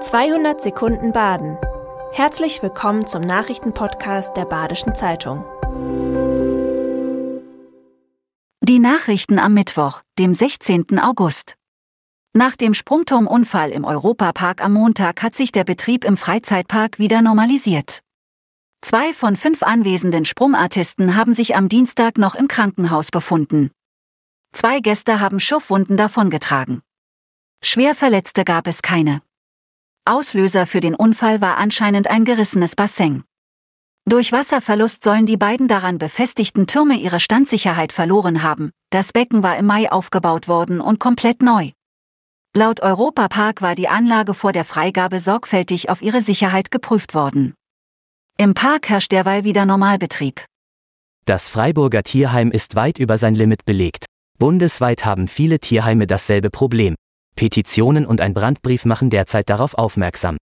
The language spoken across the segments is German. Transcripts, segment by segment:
200 Sekunden Baden. Herzlich willkommen zum Nachrichtenpodcast der Badischen Zeitung. Die Nachrichten am Mittwoch, dem 16. August. Nach dem Sprungturmunfall im Europapark am Montag hat sich der Betrieb im Freizeitpark wieder normalisiert. Zwei von fünf anwesenden Sprungartisten haben sich am Dienstag noch im Krankenhaus befunden. Zwei Gäste haben Schuffwunden davongetragen. Schwerverletzte gab es keine. Auslöser für den Unfall war anscheinend ein gerissenes Bassin. Durch Wasserverlust sollen die beiden daran befestigten Türme ihre Standsicherheit verloren haben. Das Becken war im Mai aufgebaut worden und komplett neu. Laut Europapark war die Anlage vor der Freigabe sorgfältig auf ihre Sicherheit geprüft worden. Im Park herrscht derweil wieder Normalbetrieb. Das Freiburger Tierheim ist weit über sein Limit belegt. Bundesweit haben viele Tierheime dasselbe Problem. Petitionen und ein Brandbrief machen derzeit darauf aufmerksam.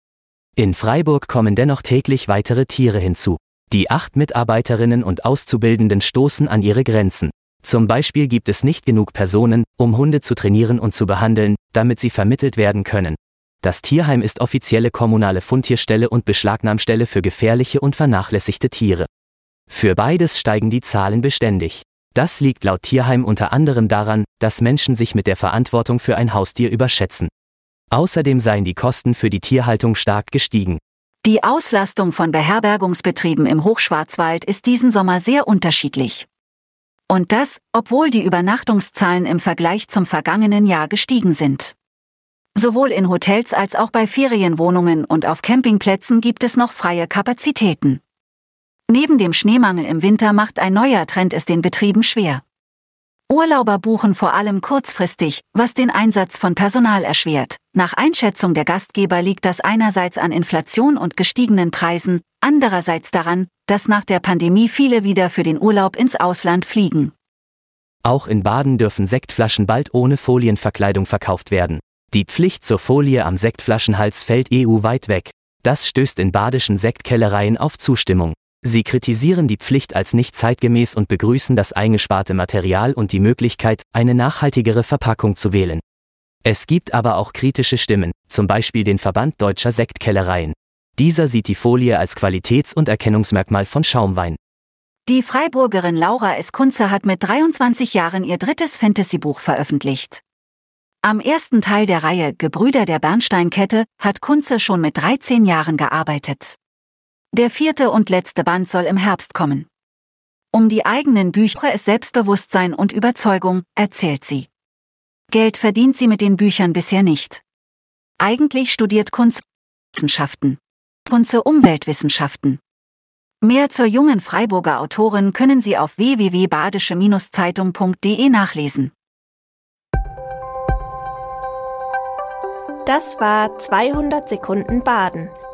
In Freiburg kommen dennoch täglich weitere Tiere hinzu. Die acht Mitarbeiterinnen und Auszubildenden stoßen an ihre Grenzen. Zum Beispiel gibt es nicht genug Personen, um Hunde zu trainieren und zu behandeln, damit sie vermittelt werden können. Das Tierheim ist offizielle kommunale Fundtierstelle und Beschlagnahmstelle für gefährliche und vernachlässigte Tiere. Für beides steigen die Zahlen beständig. Das liegt laut Tierheim unter anderem daran, dass Menschen sich mit der Verantwortung für ein Haustier überschätzen. Außerdem seien die Kosten für die Tierhaltung stark gestiegen. Die Auslastung von Beherbergungsbetrieben im Hochschwarzwald ist diesen Sommer sehr unterschiedlich. Und das, obwohl die Übernachtungszahlen im Vergleich zum vergangenen Jahr gestiegen sind. Sowohl in Hotels als auch bei Ferienwohnungen und auf Campingplätzen gibt es noch freie Kapazitäten. Neben dem Schneemangel im Winter macht ein neuer Trend es den Betrieben schwer. Urlauber buchen vor allem kurzfristig, was den Einsatz von Personal erschwert. Nach Einschätzung der Gastgeber liegt das einerseits an Inflation und gestiegenen Preisen, andererseits daran, dass nach der Pandemie viele wieder für den Urlaub ins Ausland fliegen. Auch in Baden dürfen Sektflaschen bald ohne Folienverkleidung verkauft werden. Die Pflicht zur Folie am Sektflaschenhals fällt EU-weit weg. Das stößt in badischen Sektkellereien auf Zustimmung. Sie kritisieren die Pflicht als nicht zeitgemäß und begrüßen das eingesparte Material und die Möglichkeit, eine nachhaltigere Verpackung zu wählen. Es gibt aber auch kritische Stimmen, zum Beispiel den Verband deutscher Sektkellereien. Dieser sieht die Folie als Qualitäts- und Erkennungsmerkmal von Schaumwein. Die Freiburgerin Laura S. Kunze hat mit 23 Jahren ihr drittes Fantasybuch veröffentlicht. Am ersten Teil der Reihe Gebrüder der Bernsteinkette hat Kunze schon mit 13 Jahren gearbeitet. Der vierte und letzte Band soll im Herbst kommen. Um die eigenen Bücher ist Selbstbewusstsein und Überzeugung, erzählt sie. Geld verdient sie mit den Büchern bisher nicht. Eigentlich studiert Kunze Wissenschaften. Kunze Umweltwissenschaften. Mehr zur jungen Freiburger Autorin können Sie auf www.badische-zeitung.de nachlesen. Das war 200 Sekunden Baden.